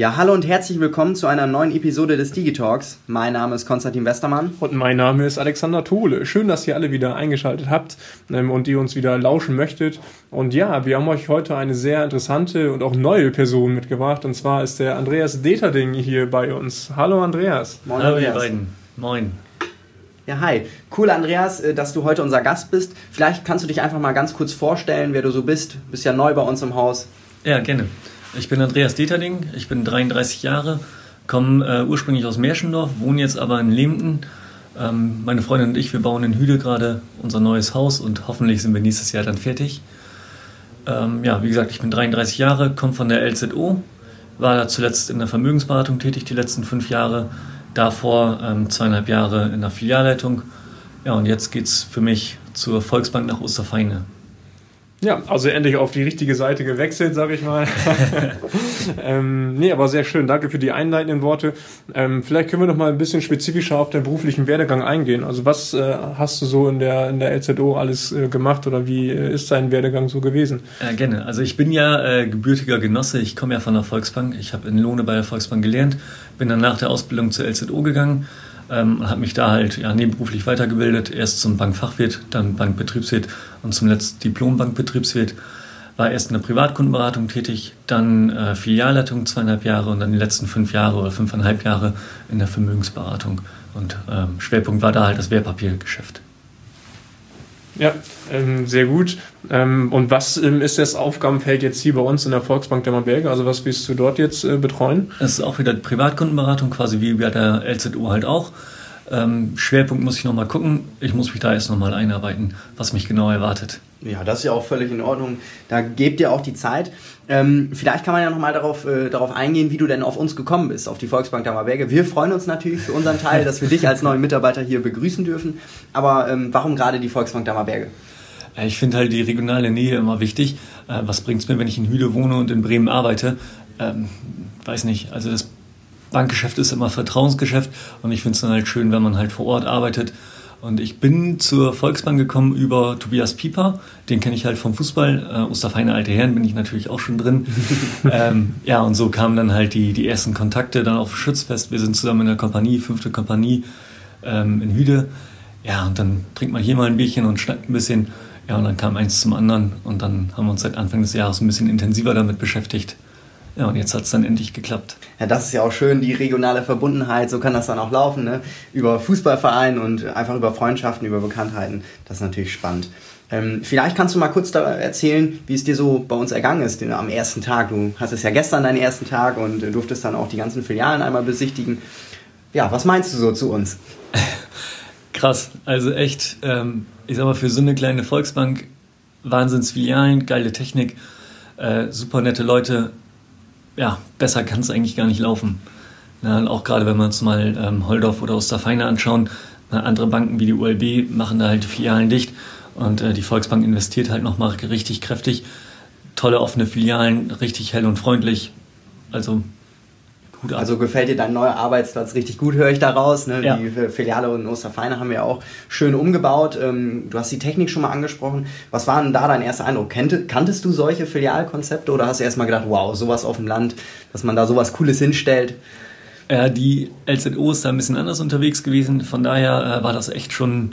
Ja, hallo und herzlich willkommen zu einer neuen Episode des Digitalks. Mein Name ist Konstantin Westermann. Und mein Name ist Alexander Tole. Schön, dass ihr alle wieder eingeschaltet habt ähm, und ihr uns wieder lauschen möchtet. Und ja, wir haben euch heute eine sehr interessante und auch neue Person mitgebracht. Und zwar ist der Andreas Deterding hier bei uns. Hallo Andreas. Moin, Hallo Andreas. ihr beiden. Moin. Ja, hi. Cool, Andreas, äh, dass du heute unser Gast bist. Vielleicht kannst du dich einfach mal ganz kurz vorstellen, wer du so bist. Du bist ja neu bei uns im Haus. Ja, gerne. Ich bin Andreas Deterding, ich bin 33 Jahre, komme äh, ursprünglich aus Märschendorf, wohne jetzt aber in Lemten. Ähm, meine Freundin und ich, wir bauen in Hüde gerade unser neues Haus und hoffentlich sind wir nächstes Jahr dann fertig. Ähm, ja, wie gesagt, ich bin 33 Jahre, komme von der LZO, war da zuletzt in der Vermögensberatung tätig die letzten fünf Jahre, davor ähm, zweieinhalb Jahre in der Filialleitung. Ja, und jetzt geht es für mich zur Volksbank nach Osterfeine. Ja, also endlich auf die richtige Seite gewechselt, sag ich mal. ähm, nee, aber sehr schön. Danke für die einleitenden Worte. Ähm, vielleicht können wir noch mal ein bisschen spezifischer auf den beruflichen Werdegang eingehen. Also was äh, hast du so in der, in der LZO alles äh, gemacht oder wie äh, ist dein Werdegang so gewesen? Ja, gerne. Also ich bin ja äh, gebürtiger Genosse. Ich komme ja von der Volksbank. Ich habe in Lohne bei der Volksbank gelernt, bin dann nach der Ausbildung zur LZO gegangen ähm, habe mich da halt ja, nebenberuflich weitergebildet, erst zum Bankfachwirt, dann Bankbetriebswirt und zum letzten Diplom-Bankbetriebswirt. War erst in der Privatkundenberatung tätig, dann äh, Filialleitung zweieinhalb Jahre und dann die letzten fünf Jahre oder fünfeinhalb Jahre in der Vermögensberatung. Und ähm, Schwerpunkt war da halt das Wertpapiergeschäft. Ja, ähm, sehr gut. Ähm, und was ähm, ist das Aufgabenfeld jetzt hier bei uns in der Volksbank der Marberge? Also was willst du dort jetzt äh, betreuen? Das ist auch wieder Privatkundenberatung, quasi wie bei der LZU halt auch. Ähm, Schwerpunkt muss ich nochmal gucken. Ich muss mich da erst nochmal einarbeiten, was mich genau erwartet. Ja, das ist ja auch völlig in Ordnung. Da gebt ihr auch die Zeit. Ähm, vielleicht kann man ja nochmal darauf, äh, darauf eingehen, wie du denn auf uns gekommen bist, auf die Volksbank Dammerberge. Wir freuen uns natürlich für unseren Teil, dass wir dich als neuen Mitarbeiter hier begrüßen dürfen. Aber ähm, warum gerade die Volksbank Dammerberge? Ich finde halt die regionale Nähe immer wichtig. Äh, was bringt es mir, wenn ich in Hüle wohne und in Bremen arbeite? Ähm, weiß nicht. Also das Bankgeschäft ist immer Vertrauensgeschäft und ich finde es dann halt schön, wenn man halt vor Ort arbeitet. Und ich bin zur Volksbank gekommen über Tobias Pieper, den kenne ich halt vom Fußball. Äh, Osterfeine alte Herren bin ich natürlich auch schon drin. ähm, ja, und so kamen dann halt die, die ersten Kontakte dann auf Schützfest. Wir sind zusammen in der Kompanie, fünfte Kompanie ähm, in Hüde. Ja, und dann trinkt man hier mal ein Bierchen und schnackt ein bisschen. Ja, und dann kam eins zum anderen und dann haben wir uns seit Anfang des Jahres ein bisschen intensiver damit beschäftigt. Ja, und jetzt hat es dann endlich geklappt. Ja, das ist ja auch schön, die regionale Verbundenheit, so kann das dann auch laufen, ne? Über Fußballverein und einfach über Freundschaften, über Bekanntheiten. Das ist natürlich spannend. Ähm, vielleicht kannst du mal kurz erzählen, wie es dir so bei uns ergangen ist am ersten Tag. Du hattest ja gestern deinen ersten Tag und durftest dann auch die ganzen Filialen einmal besichtigen. Ja, was meinst du so zu uns? Krass, also echt, ähm, ich sag mal, für so eine kleine Volksbank, Wahnsinnsfilialen, geile Technik, äh, super nette Leute, ja, besser kann es eigentlich gar nicht laufen. Na, auch gerade wenn wir uns mal ähm, Holdorf oder Osterfeine anschauen, andere Banken wie die ULB machen da halt die Filialen dicht und äh, die Volksbank investiert halt nochmal richtig kräftig. Tolle offene Filialen, richtig hell und freundlich. Also gut. Also gefällt dir dein neuer Arbeitsplatz richtig gut, höre ich daraus. Ne? Ja. Die Filiale in Osterfeine haben wir auch schön umgebaut. Ähm, du hast die Technik schon mal angesprochen. Was war denn da dein erster Eindruck? kanntest du solche Filialkonzepte oder hast du erstmal gedacht, wow, sowas auf dem Land, dass man da sowas Cooles hinstellt? Ja, die LZO ist da ein bisschen anders unterwegs gewesen. Von daher äh, war das echt schon,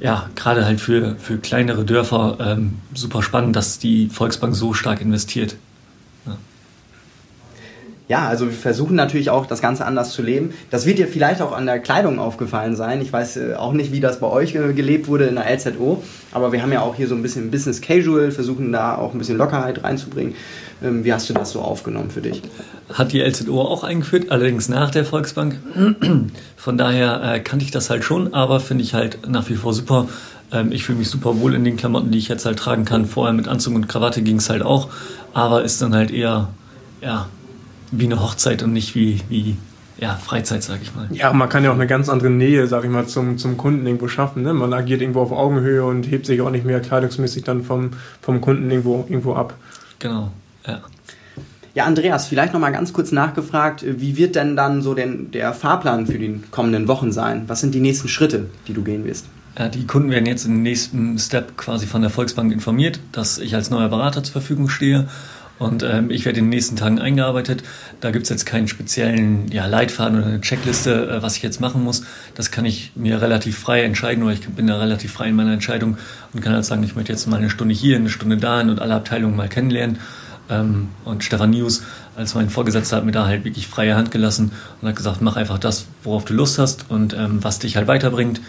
ja, gerade halt für, für kleinere Dörfer ähm, super spannend, dass die Volksbank so stark investiert. Ja, also wir versuchen natürlich auch das Ganze anders zu leben. Das wird dir vielleicht auch an der Kleidung aufgefallen sein. Ich weiß äh, auch nicht, wie das bei euch äh, gelebt wurde in der LZO, aber wir haben ja auch hier so ein bisschen Business Casual, versuchen da auch ein bisschen Lockerheit reinzubringen. Ähm, wie hast du das so aufgenommen für dich? Hat die LZO auch eingeführt, allerdings nach der Volksbank. Von daher äh, kannte ich das halt schon, aber finde ich halt nach wie vor super. Ähm, ich fühle mich super wohl in den Klamotten, die ich jetzt halt tragen kann. Vorher mit Anzug und Krawatte ging es halt auch, aber ist dann halt eher, ja, wie eine Hochzeit und nicht wie, wie ja, Freizeit, sag ich mal. Ja, man kann ja auch eine ganz andere Nähe, sag ich mal, zum, zum Kunden irgendwo schaffen. Ne? Man agiert irgendwo auf Augenhöhe und hebt sich auch nicht mehr kleidungsmäßig dann vom, vom Kunden irgendwo, irgendwo ab. Genau, ja. Ja, Andreas, vielleicht nochmal ganz kurz nachgefragt, wie wird denn dann so denn der Fahrplan für die kommenden Wochen sein? Was sind die nächsten Schritte, die du gehen wirst? Ja, die Kunden werden jetzt im nächsten Step quasi von der Volksbank informiert, dass ich als neuer Berater zur Verfügung stehe Und ähm, ich werde in den nächsten Tagen eingearbeitet. Da gibt es jetzt keinen speziellen ja, Leitfaden oder eine Checkliste, äh, was ich jetzt machen muss. Das kann ich mir relativ frei entscheiden oder ich bin da relativ frei in meiner Entscheidung und kann halt sagen, ich möchte jetzt mal eine Stunde hier, eine Stunde da und alle Abteilungen mal kennenlernen. Ähm, und Stefan News als mein Vorgesetzter hat mir da halt wirklich freie Hand gelassen und hat gesagt, mach einfach das, worauf du Lust hast und ähm, was dich halt weiterbringt.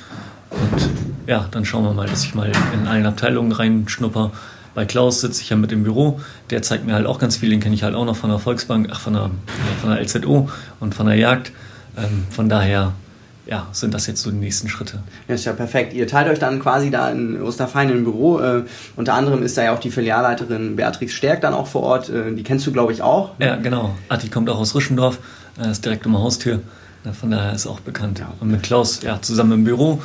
Und ja, dann schauen wir mal, dass ich mal in allen Abteilungen reinschnupper. Bei Klaus sitze ich ja mit im Büro, der zeigt mir halt auch ganz viel, den kenne ich halt auch noch von der Volksbank, ach von der, von der LZO und von der Jagd. Ähm, von daher ja, sind das jetzt so die nächsten Schritte. Ja, ist ja perfekt. Ihr teilt euch dann quasi da in Osterfein im Büro. Äh, unter anderem ist da ja auch die Filialleiterin Beatrix Stärk dann auch vor Ort. Äh, die kennst du, glaube ich, auch. Ja, genau. Ati kommt auch aus Rischendorf, äh, ist direkt um die Haustür. Von daher ist auch bekannt. Ja. Und mit Klaus ja, zusammen im Büro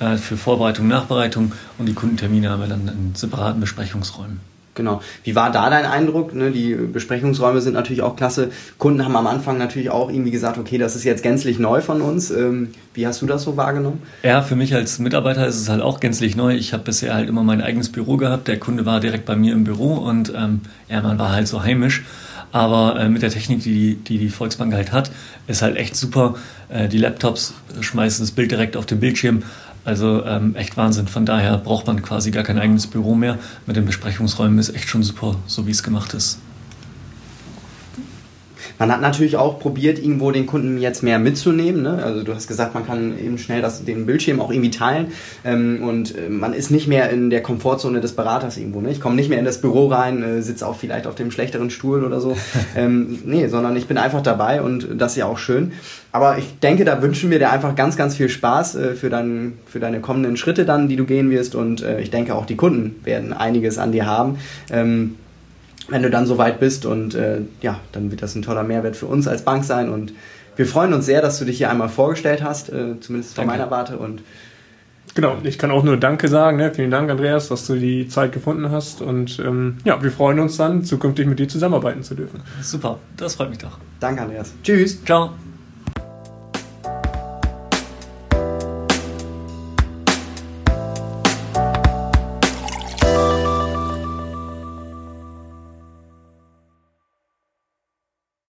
äh, für Vorbereitung, Nachbereitung und die Kundentermine haben wir dann in separaten Besprechungsräumen. Genau. Wie war da dein Eindruck? Ne, die Besprechungsräume sind natürlich auch klasse. Kunden haben am Anfang natürlich auch irgendwie gesagt, okay, das ist jetzt gänzlich neu von uns. Ähm, wie hast du das so wahrgenommen? Ja, für mich als Mitarbeiter ist es halt auch gänzlich neu. Ich habe bisher halt immer mein eigenes Büro gehabt. Der Kunde war direkt bei mir im Büro und ähm, ja, man war halt so heimisch. Aber äh, mit der Technik, die, die die Volksbank halt hat, ist halt echt super. Äh, die Laptops schmeißen das Bild direkt auf den Bildschirm. Also ähm, echt Wahnsinn. Von daher braucht man quasi gar kein eigenes Büro mehr. Mit den Besprechungsräumen ist echt schon super, so wie es gemacht ist. Man hat natürlich auch probiert, irgendwo den Kunden jetzt mehr mitzunehmen. Ne? Also du hast gesagt, man kann eben schnell das, den Bildschirm auch irgendwie teilen ähm, und äh, man ist nicht mehr in der Komfortzone des Beraters irgendwo. Ne? Ich komme nicht mehr in das Büro rein, äh, sitze auch vielleicht auf dem schlechteren Stuhl oder so. ähm, nee, sondern ich bin einfach dabei und das ist ja auch schön. Aber ich denke, da wünschen wir dir einfach ganz, ganz viel Spaß äh, für, dein, für deine kommenden Schritte dann, die du gehen wirst. Und äh, ich denke, auch die Kunden werden einiges an dir haben. Ähm, wenn du dann so weit bist und äh, ja, dann wird das ein toller Mehrwert für uns als Bank sein und wir freuen uns sehr, dass du dich hier einmal vorgestellt hast, äh, zumindest von meiner Warte und Genau, ich kann auch nur Danke sagen. Ne? Vielen Dank, Andreas, dass du die Zeit gefunden hast. Und ähm, ja, wir freuen uns dann, zukünftig mit dir zusammenarbeiten zu dürfen. Super, das freut mich doch. Danke, Andreas. Tschüss. Ciao.